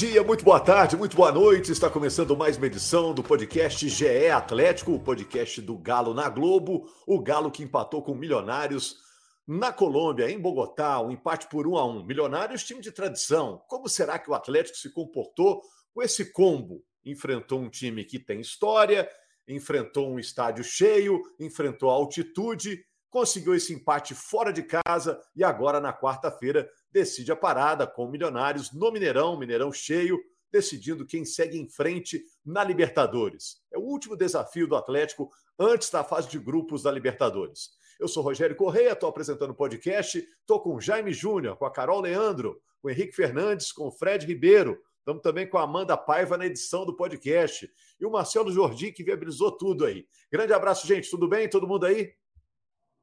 Dia, muito boa tarde, muito boa noite. Está começando mais uma edição do podcast GE Atlético, o podcast do Galo na Globo. O Galo que empatou com Milionários na Colômbia, em Bogotá, um empate por um a um. Milionários, time de tradição. Como será que o Atlético se comportou com esse combo? Enfrentou um time que tem história, enfrentou um estádio cheio, enfrentou altitude, conseguiu esse empate fora de casa e agora na quarta-feira decide a parada com o Milionários no Mineirão, Mineirão cheio, decidindo quem segue em frente na Libertadores. É o último desafio do Atlético antes da fase de grupos da Libertadores. Eu sou Rogério Correia, estou apresentando o podcast, estou com Jaime Júnior, com a Carol Leandro, com o Henrique Fernandes, com o Fred Ribeiro, estamos também com a Amanda Paiva na edição do podcast e o Marcelo Jordim, que viabilizou tudo aí. Grande abraço, gente, tudo bem? Todo mundo aí?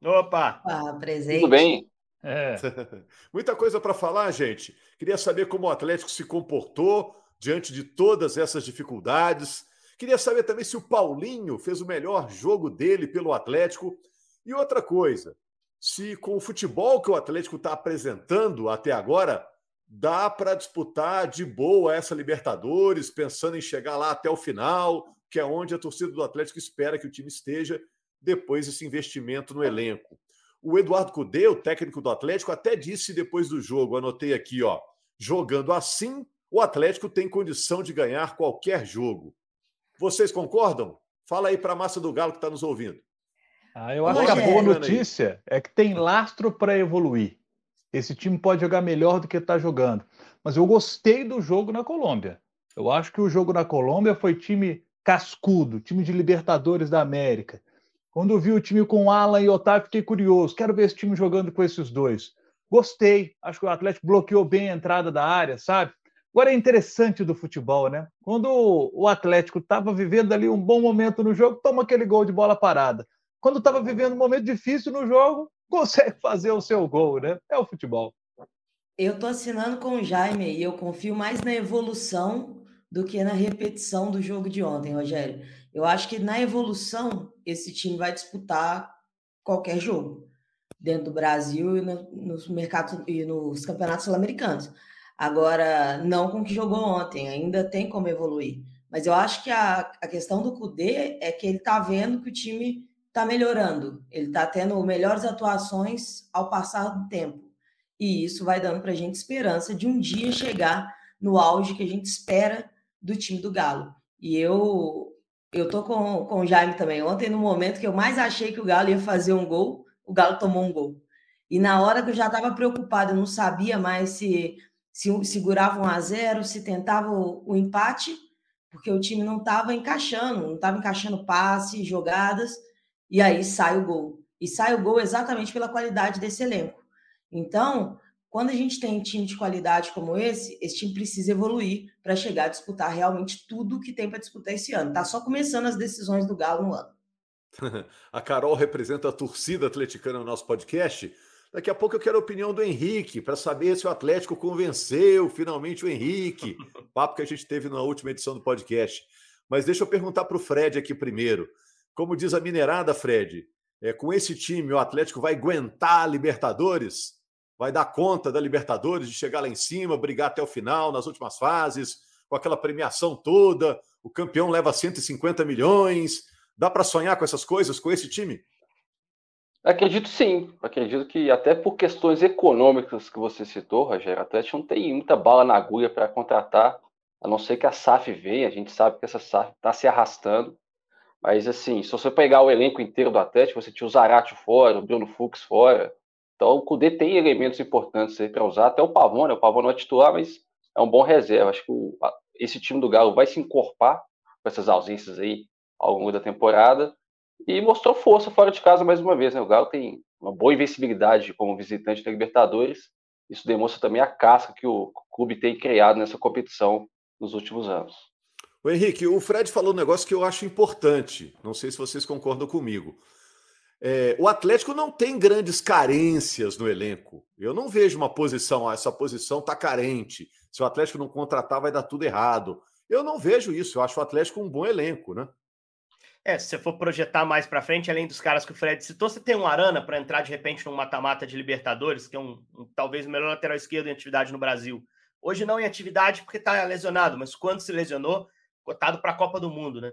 Opa! Ah, presente. Tudo bem? É. Muita coisa para falar, gente. Queria saber como o Atlético se comportou diante de todas essas dificuldades. Queria saber também se o Paulinho fez o melhor jogo dele pelo Atlético. E outra coisa, se com o futebol que o Atlético está apresentando até agora, dá para disputar de boa essa Libertadores, pensando em chegar lá até o final, que é onde a torcida do Atlético espera que o time esteja depois desse investimento no elenco. O Eduardo Cudê, o técnico do Atlético, até disse depois do jogo, anotei aqui, ó, jogando assim, o Atlético tem condição de ganhar qualquer jogo. Vocês concordam? Fala aí para a massa do Galo que está nos ouvindo. Ah, eu acho que a boa notícia é que tem lastro para evoluir. Esse time pode jogar melhor do que está jogando. Mas eu gostei do jogo na Colômbia. Eu acho que o jogo na Colômbia foi time cascudo, time de Libertadores da América. Quando eu vi o time com Alan e Otávio, fiquei curioso. Quero ver esse time jogando com esses dois. Gostei. Acho que o Atlético bloqueou bem a entrada da área, sabe? Agora é interessante do futebol, né? Quando o Atlético estava vivendo ali um bom momento no jogo, toma aquele gol de bola parada. Quando estava vivendo um momento difícil no jogo, consegue fazer o seu gol, né? É o futebol. Eu estou assinando com o Jaime e eu confio mais na evolução do que na repetição do jogo de ontem, Rogério. Eu acho que na evolução esse time vai disputar qualquer jogo dentro do Brasil e no, nos mercados e nos campeonatos sul-americanos. Agora, não com o que jogou ontem, ainda tem como evoluir. Mas eu acho que a, a questão do Cudê é que ele está vendo que o time está melhorando, ele está tendo melhores atuações ao passar do tempo. E isso vai dando para a gente esperança de um dia chegar no auge que a gente espera do time do Galo. E eu eu tô com, com o Jaime também. Ontem, no momento que eu mais achei que o Galo ia fazer um gol, o Galo tomou um gol. E na hora que eu já estava preocupado, eu não sabia mais se, se segurava um a zero, se tentava o, o empate, porque o time não estava encaixando, não estava encaixando passe, jogadas, e aí sai o gol. E sai o gol exatamente pela qualidade desse elenco. Então, quando a gente tem um time de qualidade como esse, esse time precisa evoluir para chegar a disputar realmente tudo que tem para disputar esse ano. Tá só começando as decisões do Galo no ano. a Carol representa a torcida atleticana no nosso podcast. Daqui a pouco eu quero a opinião do Henrique para saber se o Atlético convenceu finalmente o Henrique. Papo que a gente teve na última edição do podcast. Mas deixa eu perguntar para o Fred aqui primeiro. Como diz a minerada, Fred, é, com esse time o Atlético vai aguentar a Libertadores? Vai dar conta da Libertadores, de chegar lá em cima, brigar até o final, nas últimas fases, com aquela premiação toda, o campeão leva 150 milhões. Dá para sonhar com essas coisas, com esse time? Acredito sim. Acredito que até por questões econômicas que você citou, Rogério, Atlético não tem muita bala na agulha para contratar, a não ser que a SAF venha. A gente sabe que essa SAF está se arrastando. Mas, assim, se você pegar o elenco inteiro do Atlético, você tinha o Zarate fora, o Bruno Fux fora, então o Cudê tem elementos importantes aí para usar, até o Pavão, né? O Pavão não é titular, mas é um bom reserva. Acho que o, esse time do Galo vai se encorpar com essas ausências aí ao longo da temporada e mostrou força fora de casa mais uma vez. Né? O Galo tem uma boa invencibilidade como visitante da Libertadores. Isso demonstra também a casca que o clube tem criado nessa competição nos últimos anos. O Henrique, o Fred falou um negócio que eu acho importante. Não sei se vocês concordam comigo. É, o Atlético não tem grandes carências no elenco. Eu não vejo uma posição, ah, essa posição está carente. Se o Atlético não contratar, vai dar tudo errado. Eu não vejo isso. Eu acho o Atlético um bom elenco, né? É, se você for projetar mais para frente, além dos caras que o Fred citou, você tem um Arana para entrar de repente num mata-mata de Libertadores, que é um, um, talvez o melhor lateral esquerdo em atividade no Brasil. Hoje não em atividade porque está lesionado, mas quando se lesionou, cotado para a Copa do Mundo, né?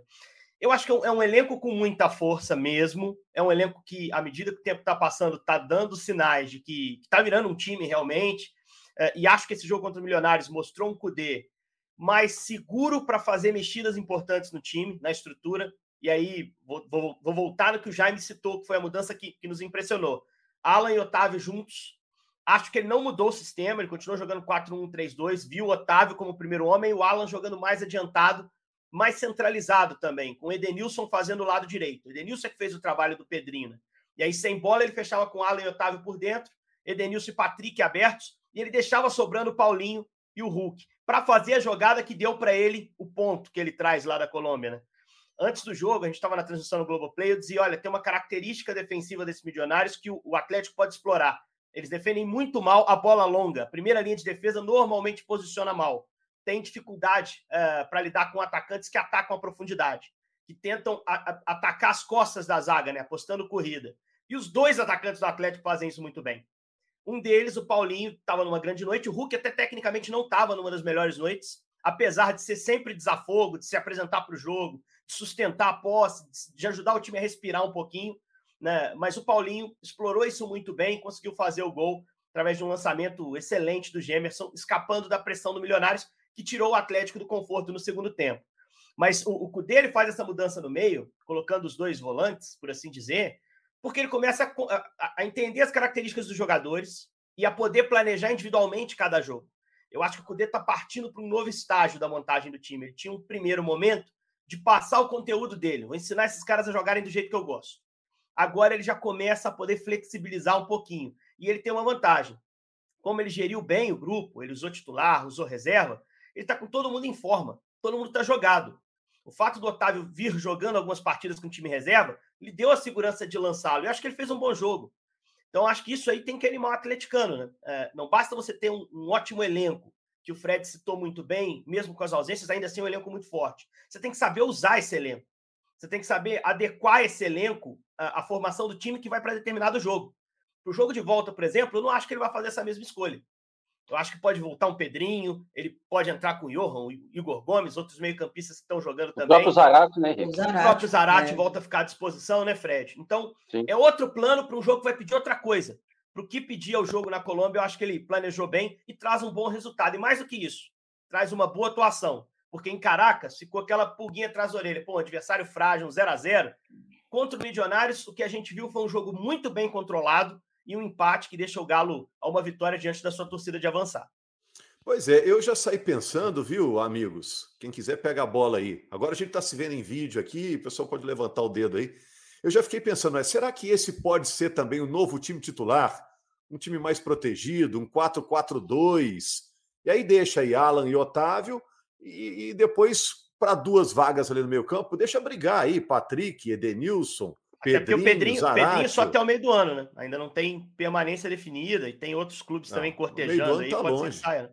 Eu acho que é, é um elenco com muita força mesmo. É um elenco que, à medida que o tempo está passando, está dando sinais de que está virando um time realmente. É, e acho que esse jogo contra o Milionários mostrou um Cudê mais seguro para fazer mexidas importantes no time, na estrutura. E aí vou, vou, vou, voltar no que o Jaime citou, que foi a mudança que, que nos impressionou. Alan e Otávio juntos. Acho que ele não mudou o sistema, ele continuou jogando 4-1-3-2, viu o Otávio como primeiro homem e o Alan jogando mais adiantado, mais centralizado também, com Edenilson fazendo o lado direito. Edenilson é que fez o trabalho do Pedrino. Né? E aí, sem bola, ele fechava com Alan e Otávio por dentro, Edenilson e Patrick abertos, e ele deixava sobrando o Paulinho e o Hulk, para fazer a jogada que deu para ele o ponto que ele traz lá da Colômbia, né? Antes do jogo, a gente estava na transmissão no Globoplay, eu dizia, olha, tem uma característica defensiva desses milionários que o Atlético pode explorar. Eles defendem muito mal a bola longa. A primeira linha de defesa normalmente posiciona mal. Tem dificuldade uh, para lidar com atacantes que atacam a profundidade, que tentam a, a, atacar as costas da zaga, né, apostando corrida. E os dois atacantes do Atlético fazem isso muito bem. Um deles, o Paulinho, estava numa grande noite. O Hulk até tecnicamente não estava numa das melhores noites, apesar de ser sempre desafogo, de se apresentar para o jogo, de sustentar a posse, de ajudar o time a respirar um pouquinho. Né? Mas o Paulinho explorou isso muito bem, conseguiu fazer o gol através de um lançamento excelente do Gemerson, escapando da pressão do Milionários, que tirou o Atlético do conforto no segundo tempo. Mas o, o Cudê ele faz essa mudança no meio, colocando os dois volantes, por assim dizer, porque ele começa a, a, a entender as características dos jogadores e a poder planejar individualmente cada jogo. Eu acho que o Cudê está partindo para um novo estágio da montagem do time. Ele tinha um primeiro momento de passar o conteúdo dele. Vou ensinar esses caras a jogarem do jeito que eu gosto. Agora ele já começa a poder flexibilizar um pouquinho. E ele tem uma vantagem. Como ele geriu bem o grupo, ele usou titular, usou reserva, ele está com todo mundo em forma. Todo mundo está jogado. O fato do Otávio vir jogando algumas partidas com o time reserva lhe deu a segurança de lançá-lo. Eu acho que ele fez um bom jogo. Então, acho que isso aí tem que animar o atleticano. Né? É, não basta você ter um, um ótimo elenco, que o Fred citou muito bem, mesmo com as ausências, ainda assim é um elenco muito forte. Você tem que saber usar esse elenco. Você tem que saber adequar esse elenco à, à formação do time que vai para determinado jogo. Para o jogo de volta, por exemplo, eu não acho que ele vai fazer essa mesma escolha. Eu acho que pode voltar um Pedrinho, ele pode entrar com o Johan, o Igor Gomes, outros meio-campistas que estão jogando também. O próprio Zarate, né, Henrique? O, próprio Zarate é. volta a ficar à disposição, né, Fred? Então, Sim. é outro plano para um jogo que vai pedir outra coisa para o que pedir ao jogo na Colômbia, eu acho que ele planejou bem e traz um bom resultado. E mais do que isso, traz uma boa atuação. Porque em Caracas ficou aquela pulguinha atrás da orelha. Pô, um adversário frágil, 0 a 0 Contra o Milionários, o que a gente viu foi um jogo muito bem controlado e um empate que deixa o Galo a uma vitória diante da sua torcida de avançar. Pois é, eu já saí pensando, viu, amigos? Quem quiser pega a bola aí. Agora a gente está se vendo em vídeo aqui, o pessoal pode levantar o dedo aí. Eu já fiquei pensando, será que esse pode ser também o novo time titular? Um time mais protegido, um 4-4-2. E aí deixa aí Alan e Otávio, e, e depois para duas vagas ali no meio campo, deixa brigar aí, Patrick, Edenilson, Pedrinho, Até porque o Pedrinho, Pedrinho só até o meio do ano, né? Ainda não tem permanência definida e tem outros clubes não, também cortejando aí, tá pode longe. ser saia. Né?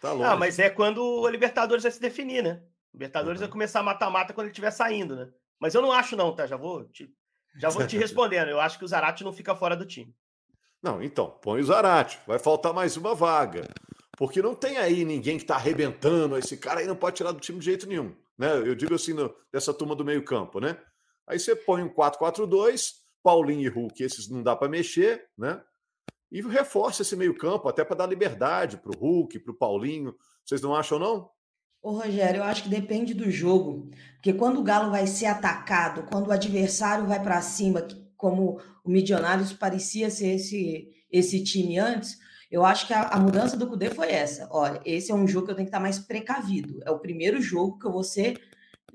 Tá longe. Ah, mas é quando o Libertadores vai se definir, né? O Libertadores uhum. vai começar mata-mata quando ele estiver saindo, né? Mas eu não acho, não, tá? Já vou te já vou te respondendo. Eu acho que o Zarate não fica fora do time. Não, então, põe o Zarate. Vai faltar mais uma vaga. Porque não tem aí ninguém que está arrebentando. Esse cara aí não pode tirar do time de jeito nenhum. Né? Eu digo assim, no, dessa turma do meio-campo, né? Aí você põe um 4-4-2, Paulinho e Hulk, esses não dá para mexer, né? E reforça esse meio-campo, até para dar liberdade para o Hulk, para o Paulinho. Vocês não acham, não? Ô, Rogério, eu acho que depende do jogo. Porque quando o Galo vai ser atacado, quando o adversário vai para cima, como o Milionários parecia ser esse, esse time antes, eu acho que a, a, mudança do Cudê foi essa. Olha, esse é um jogo que eu tenho que estar mais precavido. É o primeiro jogo que eu vou ser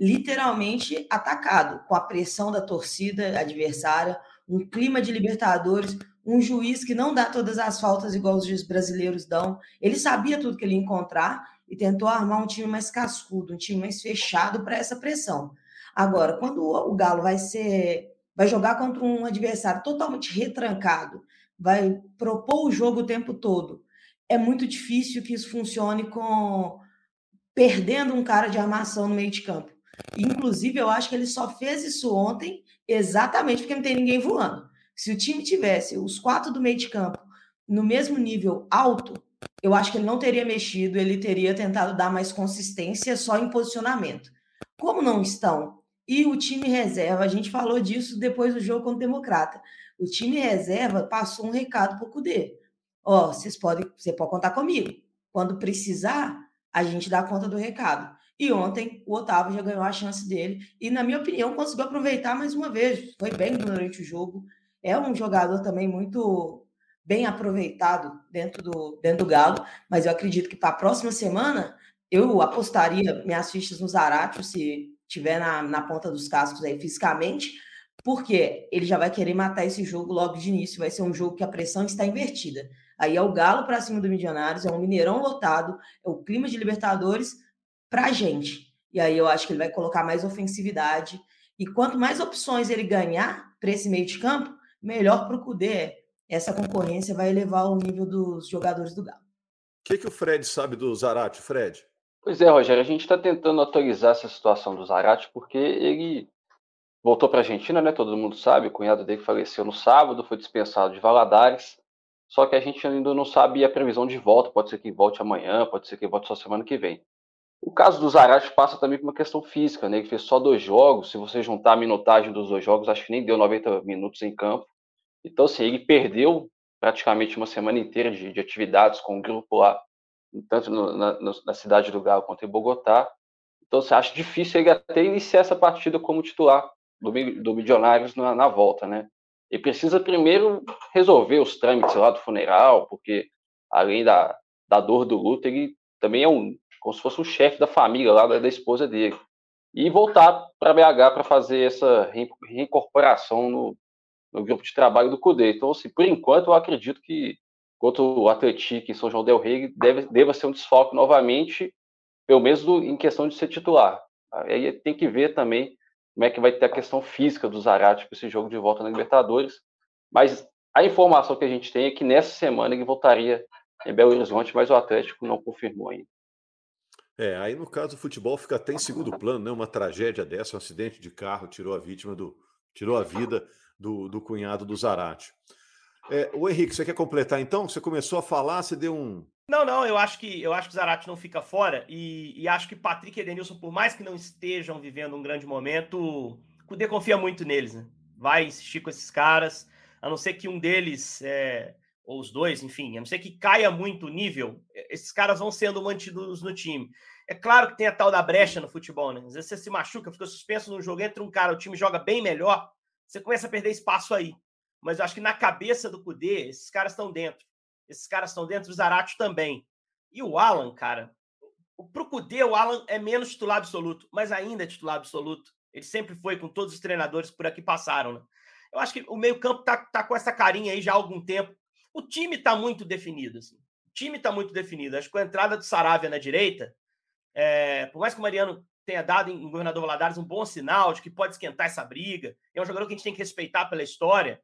literalmente atacado, com a pressão da torcida adversária, um clima de Libertadores, um juiz que não dá todas as faltas igual os brasileiros dão. Ele sabia tudo que ele ia encontrar e tentou armar um time mais cascudo, um time mais fechado para essa pressão. Agora, quando o Galo vai ser vai jogar contra um adversário totalmente retrancado, vai propor o jogo o tempo todo, é muito difícil que isso funcione com perdendo um cara de armação no meio de campo. Inclusive, eu acho que ele só fez isso ontem exatamente porque não tem ninguém voando. Se o time tivesse os quatro do meio de campo no mesmo nível alto, eu acho que ele não teria mexido, ele teria tentado dar mais consistência só em posicionamento. Como não estão, e o time reserva, a gente falou disso depois do jogo contra o Democrata. O time reserva passou um recado para o Cudê. Ó, vocês podem, você pode contar comigo. Quando precisar, a gente dá conta do recado. E ontem o Otávio já ganhou a chance dele e, na minha opinião, conseguiu aproveitar mais uma vez. Foi bem durante o jogo. É um jogador também muito bem aproveitado dentro do, dentro do Galo, mas eu acredito que para a próxima semana eu apostaria minhas fichas no Zaratio se tiver na, na ponta dos cascos aí fisicamente, porque ele já vai querer matar esse jogo logo de início. Vai ser um jogo que a pressão está invertida. Aí é o Galo para cima do Milionários, é um Mineirão lotado, é o clima de Libertadores para a gente. E aí eu acho que ele vai colocar mais ofensividade. E quanto mais opções ele ganhar para esse meio de campo, melhor para o Cudê. Essa concorrência vai elevar o nível dos jogadores do Galo. O que, que o Fred sabe do Zarate, Fred? Pois é, Rogério, a gente está tentando atualizar essa situação do Zarate porque ele voltou para a Argentina, né? Todo mundo sabe, o cunhado dele faleceu no sábado, foi dispensado de Valadares. Só que a gente ainda não sabe a previsão de volta. Pode ser que volte amanhã, pode ser que volte só semana que vem. O caso do Zarate passa também por uma questão física, né? Ele fez só dois jogos. Se você juntar a minutagem dos dois jogos, acho que nem deu 90 minutos em campo. Então, assim, ele perdeu praticamente uma semana inteira de, de atividades com o grupo lá, tanto no, na, na, cidade do Galo quanto em Bogotá. Então, você acha difícil ele até iniciar essa partida como titular do, do Milionários na, na volta, né? Ele precisa primeiro resolver os trâmites lá do funeral, porque além da, da dor do luto, ele também é um, como se fosse um chefe da família lá da, esposa dele. E voltar para BH para fazer essa reincorporação no, no grupo de trabalho do CUDE. Então, assim, por enquanto, eu acredito que quanto o Atlético em São João del Rei deve, deva ser um desfoque novamente, pelo menos do, em questão de ser titular. Aí tem que ver também como é que vai ter a questão física do Zarate para esse jogo de volta na Libertadores. Mas a informação que a gente tem é que nessa semana ele voltaria em Belo Horizonte, mas o Atlético não confirmou ainda. É, aí no caso o futebol fica até em segundo plano, né? Uma tragédia dessa, um acidente de carro tirou a vítima do, tirou a vida do, do cunhado do Zarate. É, o Henrique, você quer completar então? Você começou a falar, você deu um, não, não, eu acho que eu acho que Zarate não fica fora e, e, acho que Patrick e Edenilson, por mais que não estejam vivendo um grande momento, o Cudê confia muito neles, né? Vai insistir com esses caras, a não ser que um deles, é, ou os dois, enfim, a não ser que caia muito o nível, esses caras vão sendo mantidos no time. É claro que tem a tal da brecha no futebol, né? Às vezes você se machuca, fica suspenso no jogo, entra um cara, o time joga bem melhor, você começa a perder espaço aí. Mas eu acho que na cabeça do Cudê, esses caras estão dentro. Esses caras estão dentro, o Zarate também. E o Alan, cara, pro Cudê, o Alan é menos titular absoluto, mas ainda é titular absoluto. Ele sempre foi com todos os treinadores por aqui passaram, né? Eu acho que o meio-campo tá, tá com essa carinha aí já há algum tempo. O time tá muito definido, assim. O time tá muito definido. Acho que com a entrada do Saravia na direita, é, por mais que o Mariano tenha dado em, em Governador Valadares um bom sinal de que pode esquentar essa briga, é um jogador que a gente tem que respeitar pela história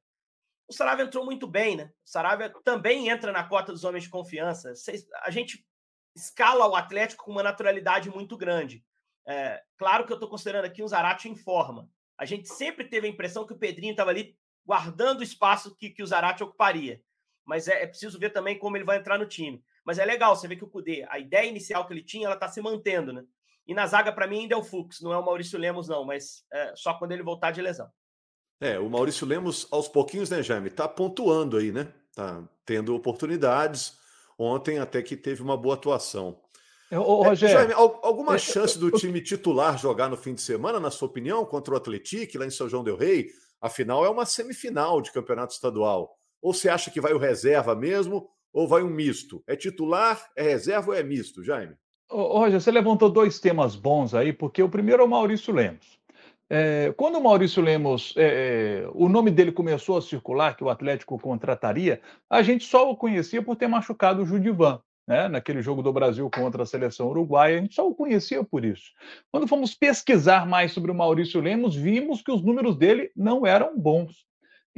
o Saravia entrou muito bem, né? O Saravia também entra na cota dos homens de confiança. A gente escala o Atlético com uma naturalidade muito grande. É, claro que eu estou considerando aqui um Zarate em forma. A gente sempre teve a impressão que o Pedrinho estava ali guardando o espaço que, que o Zarate ocuparia. Mas é, é, preciso ver também como ele vai entrar no time. Mas é legal, você vê que o Cudê, a ideia inicial que ele tinha, ela está se mantendo, né? E na zaga, para mim, ainda é o Fux, não é o Maurício Lemos, não, mas é, só quando ele voltar de lesão. É, o Maurício Lemos, aos pouquinhos, né, Jaime? Tá pontuando aí, né? Tá tendo oportunidades. Ontem até que teve uma boa atuação. É, ô, Rogério, é, Jaime, alguma é, chance do time titular jogar no fim de semana, na sua opinião, contra o Atlético, lá em São João del Rei? Afinal, é uma semifinal de campeonato estadual. Ou você acha que vai o reserva mesmo, ou vai um misto? É titular, é reserva ou é misto, Jaime? Ô, Rogério, você levantou dois temas bons aí, porque o primeiro é o Maurício Lemos. É, quando o Maurício Lemos, é, é, o nome dele começou a circular, que o Atlético contrataria, a gente só o conhecia por ter machucado o Judivan. né, naquele jogo do Brasil contra a seleção uruguaia, a gente só o conhecia por isso. Quando fomos pesquisar mais sobre o Maurício Lemos, vimos que os números dele não eram bons.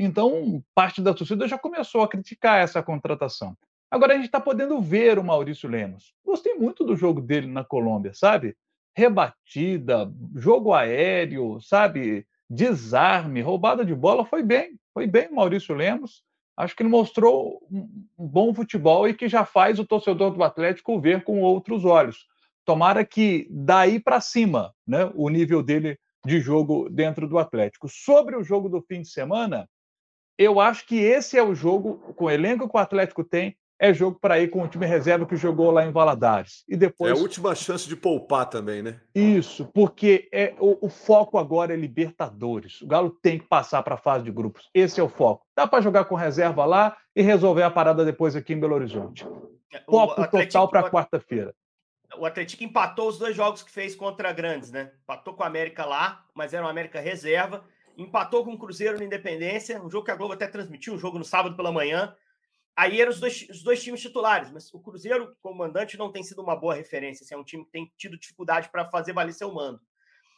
Então, parte da torcida já começou a criticar essa contratação. Agora a gente está podendo ver o Maurício Lemos. Gostei muito do jogo dele na Colômbia, sabe? Rebatida, jogo aéreo, sabe? Desarme, roubada de bola, foi bem. Foi bem o Maurício Lemos acho que ele mostrou um bom futebol e que já faz o torcedor do Atlético ver com outros olhos. Tomara que daí para cima, né, o nível dele de jogo dentro do Atlético. Sobre o jogo do fim de semana, eu acho que esse é o jogo, com o elenco que o Atlético tem, é jogo para ir com o time reserva que jogou lá em Valadares. E depois... É a última chance de poupar também, né? Isso, porque é, o, o foco agora é Libertadores. O Galo tem que passar para a fase de grupos. Esse é o foco. Dá para jogar com reserva lá e resolver a parada depois aqui em Belo Horizonte. É, foco total para quarta-feira. O Atlético empatou os dois jogos que fez contra grandes, né? Empatou com a América lá, mas era uma América reserva. Empatou com o Cruzeiro na Independência, um jogo que a Globo até transmitiu, um jogo no sábado pela manhã. Aí eram os dois, os dois times titulares, mas o Cruzeiro, comandante, não tem sido uma boa referência. Assim, é um time que tem tido dificuldade para fazer valer seu mando.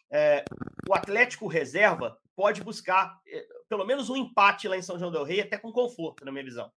É, o Atlético reserva pode buscar é, pelo menos um empate lá em São João del Rei, até com conforto, na minha visão.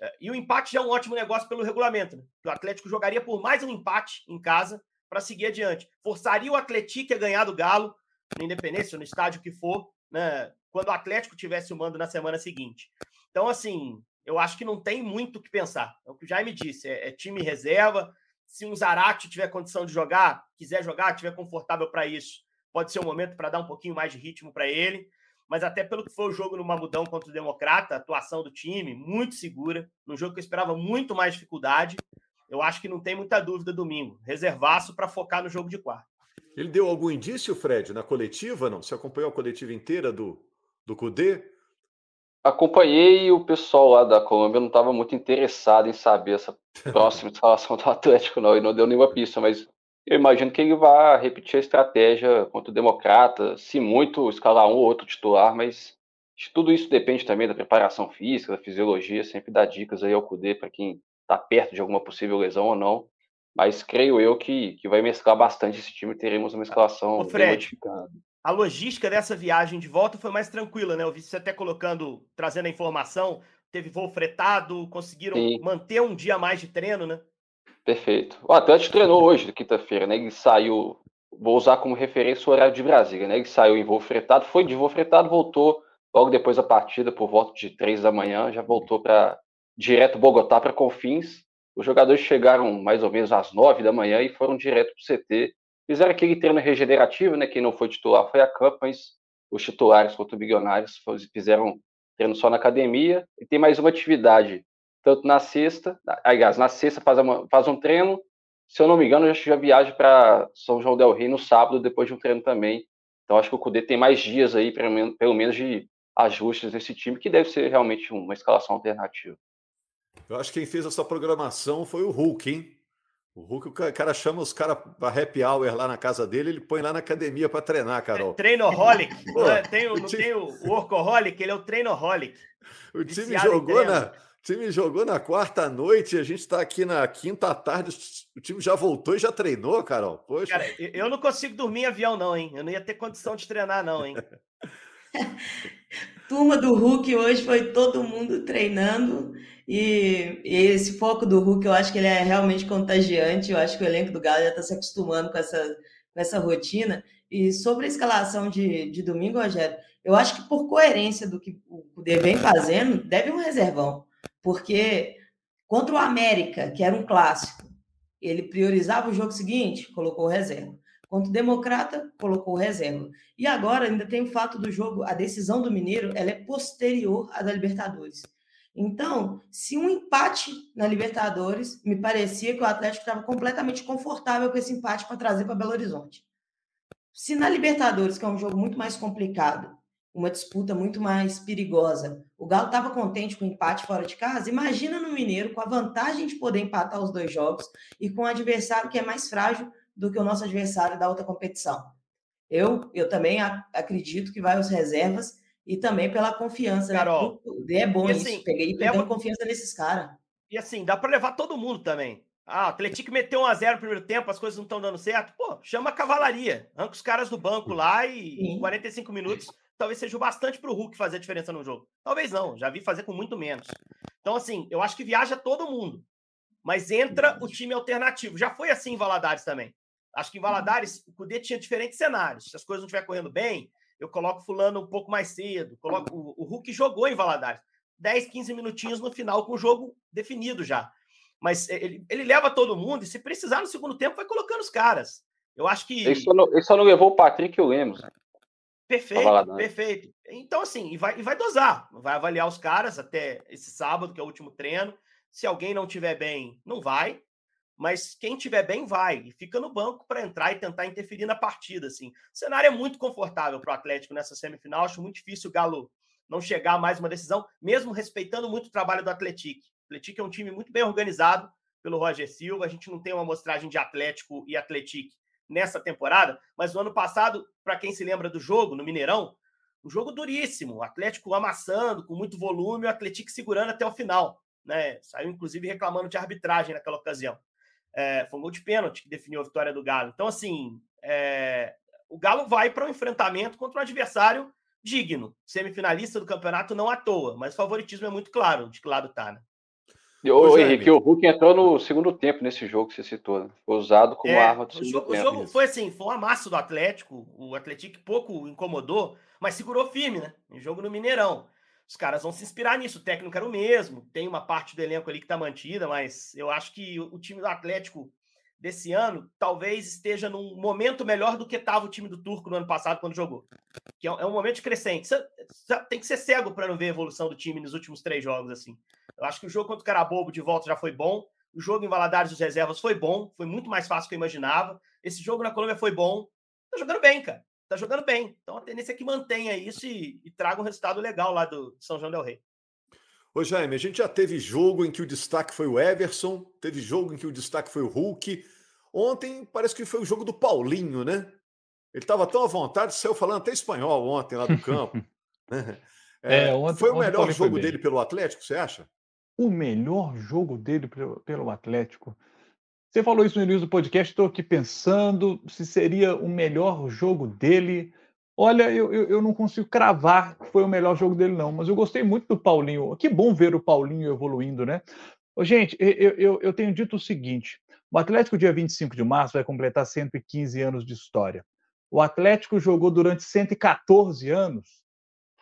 É, e o empate já é um ótimo negócio pelo regulamento. Né? O Atlético jogaria por mais um empate em casa para seguir adiante. Forçaria o Atlético a ganhar do Galo, na Independência, no estádio que for, né? quando o Atlético tivesse o mando na semana seguinte. Então, assim, eu acho que não tem muito o que pensar. É o que o Jaime disse: é, é time reserva. Se um Zarate tiver condição de jogar, quiser jogar, tiver confortável para isso, pode ser um momento para dar um pouquinho mais de ritmo para ele. Mas até pelo que foi o jogo no Mamudão contra o Democrata, a atuação do time, muito segura, num jogo que eu esperava muito mais dificuldade. Eu acho que não tem muita dúvida domingo. Reservaço para focar no jogo de quarto. Ele deu algum indício, Fred, na coletiva? Não? Você acompanhou a coletiva inteira do, do Cudê? Acompanhei o pessoal lá da Colômbia não estava muito interessado em saber essa próxima instalação do Atlético, não, e não deu nenhuma pista, mas eu imagino que ele vai repetir a estratégia contra o Democrata, se muito, escalar um ou outro titular, mas tudo isso depende também da preparação física, da fisiologia, sempre dá dicas aí ao CUDE para quem está perto de alguma possível lesão ou não, mas creio eu que, que vai mesclar bastante esse time, teremos uma escalação Ô, Fred, a logística dessa viagem de volta foi mais tranquila, né? Eu vi você até colocando, trazendo a informação, teve voo fretado, conseguiram Sim. manter um dia mais de treino, né? Perfeito. O Atlético treinou hoje, quinta-feira, né? Ele saiu, vou usar como referência o horário de Brasília, né? Ele saiu em voo fretado, foi de voo fretado, voltou logo depois da partida, por volta de três da manhã, já voltou para direto Bogotá para Confins. Os jogadores chegaram mais ou menos às nove da manhã e foram direto para o CT Fizeram aquele treino regenerativo, né? Quem não foi titular foi a Camp, mas os titulares contra o Bilionários fizeram treino só na academia. E tem mais uma atividade, tanto na sexta, aliás, na sexta faz, uma, faz um treino, se eu não me engano, já, já viaja para São João Del Rey no sábado, depois de um treino também. Então acho que o Cudê tem mais dias aí, pelo menos, pelo menos de ajustes nesse time, que deve ser realmente uma escalação alternativa. Eu acho que quem fez essa programação foi o Hulk, hein? O Hulk, o cara chama os caras para happy hour lá na casa dele, ele põe lá na academia para treinar, Carol. É treinoholic. Pô, não, é? tem o, não time... tem o workaholic, ele é o treinoholic. O time jogou na, o time jogou na quarta noite, a gente está aqui na quinta tarde, o time já voltou e já treinou, Carol. Poxa. Cara, eu não consigo dormir em avião, não, hein? Eu não ia ter condição de treinar, não, hein? Turma do Hulk hoje foi todo mundo treinando e, e, esse foco do Hulk, eu acho que ele é realmente contagiante. Eu acho que o elenco do Galo já está se acostumando com essa, com essa rotina. E sobre a escalação de, de domingo, Rogério, eu acho que por coerência do que o Cudê vem fazendo, deve um reservão. Porque contra o América, que era um clássico, ele priorizava o jogo seguinte, colocou reserva. Contra o Democrata, colocou reserva. E agora ainda tem o fato do jogo, a decisão do Mineiro, ela é posterior à da Libertadores. Então, se um empate na Libertadores, me parecia que o Atlético estava completamente confortável com esse empate para trazer para Belo Horizonte. Se na Libertadores, que é um jogo muito mais complicado, uma disputa muito mais perigosa, o Galo estava contente com o empate fora de casa, imagina no Mineiro com a vantagem de poder empatar os dois jogos e com um adversário que é mais frágil do que o nosso adversário da outra competição. Eu, eu também acredito que vai os reservas e também pela confiança. Né? Carol, né? É bom assim, isso. Peguei pegando leva... confiança nesses caras. E assim, dá para levar todo mundo também. Ah, o Atlético meteu 1 a 0 no primeiro tempo, as coisas não estão dando certo. Pô, chama a cavalaria. Arranca os caras do banco lá e em 45 minutos talvez seja o bastante para o Hulk fazer a diferença no jogo. Talvez não, já vi fazer com muito menos. Então, assim, eu acho que viaja todo mundo. Mas entra o time alternativo. Já foi assim em Valadares também. Acho que em Valadares o Cudê tinha diferentes cenários. Se as coisas não estiver correndo bem, eu coloco fulano um pouco mais cedo. Coloco o, o Hulk jogou em Valadares. 10, 15 minutinhos no final com o jogo definido já mas ele, ele leva todo mundo e se precisar no segundo tempo vai colocando os caras. Eu acho que. Ele só não, ele só não levou o Patrick e o Lemos. Perfeito, perfeito. Então, assim, e vai, e vai dosar, vai avaliar os caras até esse sábado, que é o último treino. Se alguém não tiver bem, não vai. Mas quem tiver bem, vai. E fica no banco para entrar e tentar interferir na partida. Assim. O cenário é muito confortável para o Atlético nessa semifinal. Acho muito difícil o Galo não chegar a mais uma decisão, mesmo respeitando muito o trabalho do Atlético. Atlético é um time muito bem organizado pelo Roger Silva. A gente não tem uma amostragem de Atlético e Atlético nessa temporada, mas no ano passado, para quem se lembra do jogo, no Mineirão, um jogo duríssimo. O Atlético amassando, com muito volume, o Atlético segurando até o final. Né? Saiu, inclusive, reclamando de arbitragem naquela ocasião. É, foi um gol de pênalti que definiu a vitória do Galo. Então, assim, é, o Galo vai para um enfrentamento contra um adversário digno, semifinalista do campeonato não à toa, mas o favoritismo é muito claro de que lado está, né? Ô, Henrique, o Hulk entrou no segundo tempo nesse jogo que você citou. Né? Foi usado como é, arma do segundo o jogo, tempo. O jogo foi assim, foi um amasso do Atlético. O Atlético pouco incomodou, mas segurou firme, né? Em jogo no Mineirão. Os caras vão se inspirar nisso. O técnico era o mesmo. Tem uma parte do elenco ali que tá mantida, mas eu acho que o time do Atlético desse ano talvez esteja num momento melhor do que estava o time do Turco no ano passado quando jogou. Que é um é momento crescente. Você tem que ser cego para não ver a evolução do time nos últimos três jogos assim. Eu acho que o jogo contra o Carabobo de volta já foi bom. O jogo em Valadares dos Reservas foi bom, foi muito mais fácil que eu imaginava. Esse jogo na Colômbia foi bom. Tá jogando bem, cara. Tá jogando bem. Então a tendência é que mantenha isso e, e traga um resultado legal lá do São João del Rei. Ô Jaime, a gente já teve jogo em que o destaque foi o Everson, teve jogo em que o destaque foi o Hulk. Ontem parece que foi o jogo do Paulinho, né? Ele estava tão à vontade, saiu falando até espanhol ontem lá do campo. Né? é, é, ontem, foi o melhor jogo dele pelo Atlético, você acha? o melhor jogo dele pelo Atlético. Você falou isso no início do podcast, estou aqui pensando se seria o melhor jogo dele. Olha, eu, eu, eu, não consigo cravar que foi o melhor jogo dele, não, mas eu gostei muito do Paulinho. Que bom ver o Paulinho evoluindo, né? Gente, eu, eu, eu tenho dito o seguinte: o Atlético, dia 25 de março, vai completar 115 anos de história. O Atlético jogou durante 114 anos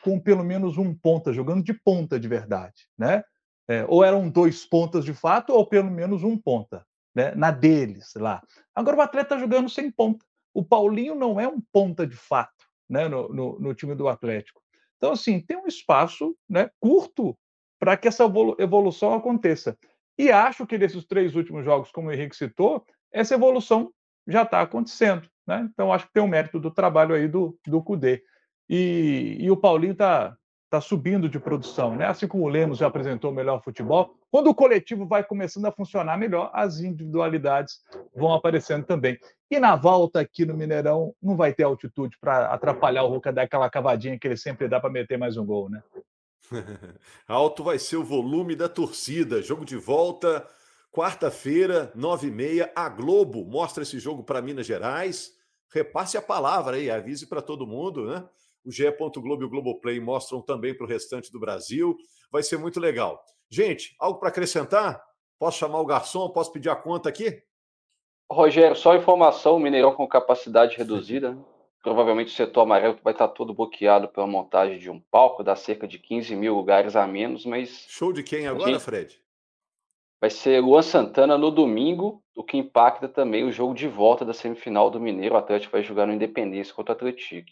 com pelo menos um ponta, jogando de ponta de verdade, né? É, ou eram dois pontas de fato, ou pelo menos um ponta, né, na deles lá. Agora o atleta está jogando sem ponta. O Paulinho não é um ponta de fato né, no, no, no time do Atlético. Então, assim, tem um espaço né, curto para que essa evolução aconteça. E acho que nesses três últimos jogos, como o Henrique citou, essa evolução já está acontecendo. Né? Então, acho que tem o um mérito do trabalho aí do, do Cudê. E, e o Paulinho está está subindo de produção, né? Assim como o Lemos já apresentou melhor futebol, quando o coletivo vai começando a funcionar melhor, as individualidades vão aparecendo também. E na volta aqui no Mineirão, não vai ter altitude para atrapalhar o Ruca dar aquela cavadinha que ele sempre dá para meter mais um gol, né? Alto vai ser o volume da torcida. Jogo de volta, quarta-feira, nove e meia. A Globo mostra esse jogo para Minas Gerais. Repasse a palavra aí, avise para todo mundo, né? O GE. Globo e o Globoplay mostram também para o restante do Brasil. Vai ser muito legal. Gente, algo para acrescentar? Posso chamar o garçom? Posso pedir a conta aqui? Rogério, só informação: Mineirão com capacidade reduzida. Né? Provavelmente o setor amarelo vai estar todo bloqueado pela montagem de um palco, dá cerca de 15 mil lugares a menos, mas. Show de quem agora, gente... Fred? Vai ser Luan Santana no domingo, o que impacta também o jogo de volta da semifinal do Mineiro. O Atlético vai jogar no Independência contra o Atlético.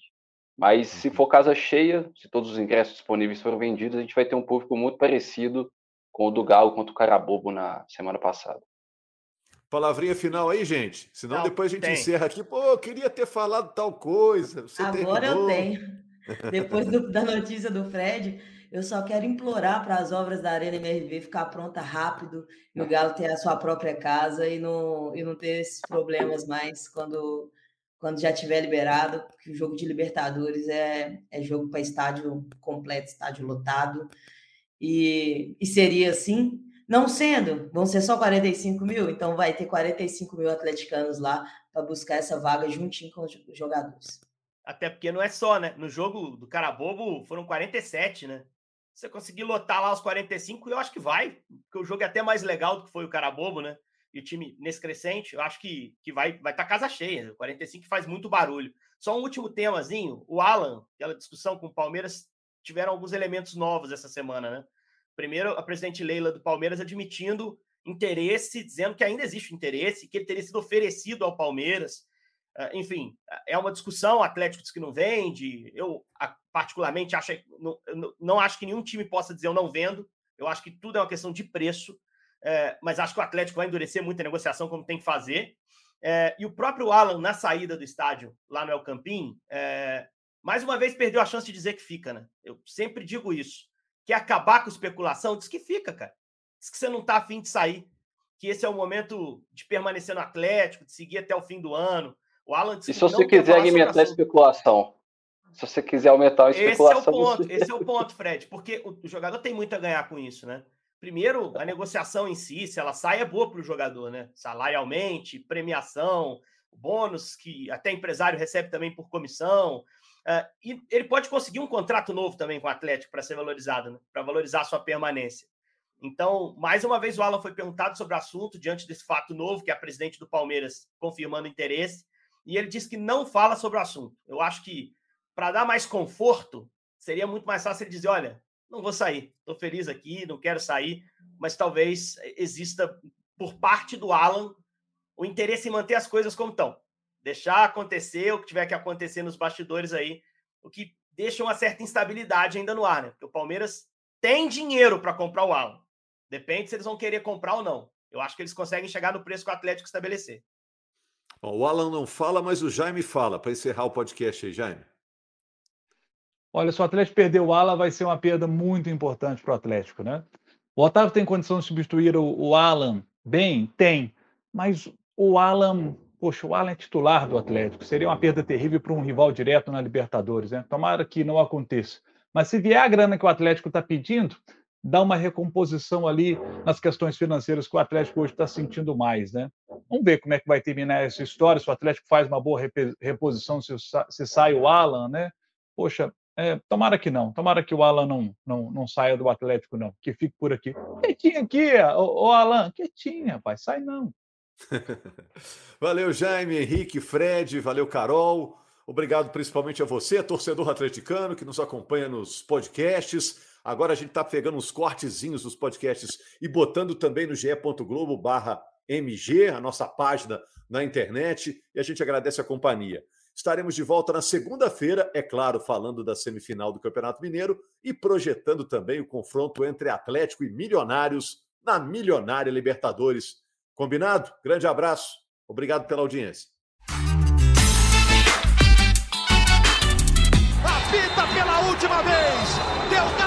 Mas se uhum. for casa cheia, se todos os ingressos disponíveis foram vendidos, a gente vai ter um público muito parecido com o do Galo contra o Carabobo na semana passada. Palavrinha final aí, gente. Senão Não, depois a gente tem. encerra aqui. Pô, eu queria ter falado tal coisa. Você Agora terminou. eu tenho. Depois do, da notícia do Fred, eu só quero implorar para as obras da Arena MRV ficar pronta rápido e o Galo ter a sua própria casa e não, e não ter esses problemas mais quando quando já tiver liberado, porque o jogo de Libertadores é, é jogo para estádio completo, estádio lotado. E, e seria assim Não sendo, vão ser só 45 mil, então vai ter 45 mil atleticanos lá para buscar essa vaga juntinho com os jogadores. Até porque não é só, né? No jogo do Carabobo foram 47, né? Você conseguir lotar lá os 45, eu acho que vai, porque o jogo é até mais legal do que foi o Carabobo, né? E o time nesse crescente, eu acho que, que vai estar vai tá casa cheia. O 45 faz muito barulho. Só um último temazinho: o Alan, aquela discussão com o Palmeiras, tiveram alguns elementos novos essa semana, né? Primeiro, a presidente Leila do Palmeiras admitindo interesse, dizendo que ainda existe interesse, que ele teria sido oferecido ao Palmeiras. Uh, enfim, é uma discussão. O Atlético diz que não vende. Eu, particularmente, acho, não, não acho que nenhum time possa dizer eu não vendo. Eu acho que tudo é uma questão de preço. É, mas acho que o Atlético vai endurecer muita negociação, como tem que fazer. É, e o próprio Alan, na saída do estádio, lá no El Campín, é, mais uma vez perdeu a chance de dizer que fica, né? Eu sempre digo isso. Quer acabar com especulação? Diz que fica, cara. Diz que você não tá afim de sair. Que esse é o momento de permanecer no Atlético, de seguir até o fim do ano. O Alan disse E se você quiser alimentar a especulação? Se você quiser aumentar a especulação. Esse é o ponto, esse é o ponto, Fred, porque o jogador tem muito a ganhar com isso, né? Primeiro, a negociação em si, se ela sai, é boa para o jogador, né? Salarialmente, premiação, bônus que até empresário recebe também por comissão. Uh, e ele pode conseguir um contrato novo também com o Atlético para ser valorizado, né? para valorizar a sua permanência. Então, mais uma vez, o Alan foi perguntado sobre o assunto diante desse fato novo, que é a presidente do Palmeiras confirmando interesse, e ele disse que não fala sobre o assunto. Eu acho que, para dar mais conforto, seria muito mais fácil ele dizer: olha, não vou sair, estou feliz aqui, não quero sair, mas talvez exista, por parte do Alan, o interesse em manter as coisas como estão deixar acontecer o que tiver que acontecer nos bastidores aí, o que deixa uma certa instabilidade ainda no ar, né? Porque o Palmeiras tem dinheiro para comprar o Alan. Depende se eles vão querer comprar ou não. Eu acho que eles conseguem chegar no preço que o Atlético estabelecer. Bom, o Alan não fala, mas o Jaime fala. Para encerrar o podcast aí, Jaime. Olha, se o Atlético perder o Alan, vai ser uma perda muito importante para o Atlético, né? O Otávio tem condição de substituir o, o Alan bem? Tem. Mas o Alan Poxa, o Alan é titular do Atlético. Seria uma perda terrível para um rival direto na Libertadores, né? Tomara que não aconteça. Mas se vier a grana que o Atlético está pedindo, dá uma recomposição ali nas questões financeiras que o Atlético hoje está sentindo mais, né? Vamos ver como é que vai terminar essa história, se o Atlético faz uma boa reposição, se sai o Alan, né? Poxa, é, tomara que não, tomara que o Alan não, não, não saia do Atlético, não, que fique por aqui. Quietinho aqui, o, o Alan, quietinho, rapaz, sai não. valeu, Jaime, Henrique, Fred, valeu, Carol. Obrigado principalmente a você, torcedor atleticano, que nos acompanha nos podcasts. Agora a gente está pegando uns cortezinhos dos podcasts e botando também no ge.globo barra MG, a nossa página na internet, e a gente agradece a companhia. Estaremos de volta na segunda-feira, é claro, falando da semifinal do Campeonato Mineiro e projetando também o confronto entre Atlético e Milionários na Milionária Libertadores Combinado? Grande abraço. Obrigado pela audiência. Pela última vez.